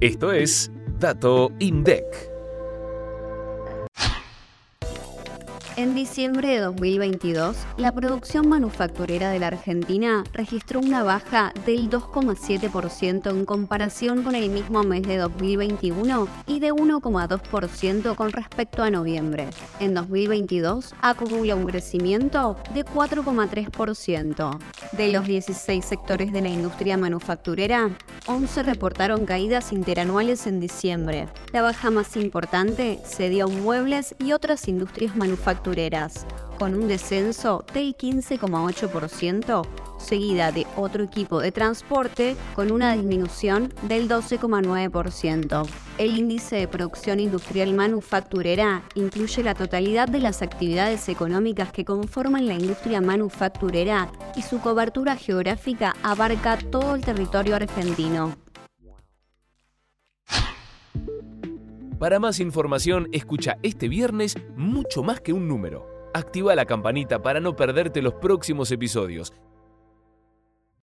Esto es Dato INDEC. En diciembre de 2022, la producción manufacturera de la Argentina registró una baja del 2,7% en comparación con el mismo mes de 2021 y de 1,2% con respecto a noviembre. En 2022 acumula un crecimiento de 4,3%. De los 16 sectores de la industria manufacturera, 11 reportaron caídas interanuales en diciembre. La baja más importante se dio a muebles y otras industrias manufactureras con un descenso del 15,8%, seguida de otro equipo de transporte con una disminución del 12,9%. El índice de producción industrial manufacturera incluye la totalidad de las actividades económicas que conforman la industria manufacturera y su cobertura geográfica abarca todo el territorio argentino. Para más información, escucha este viernes mucho más que un número. Activa la campanita para no perderte los próximos episodios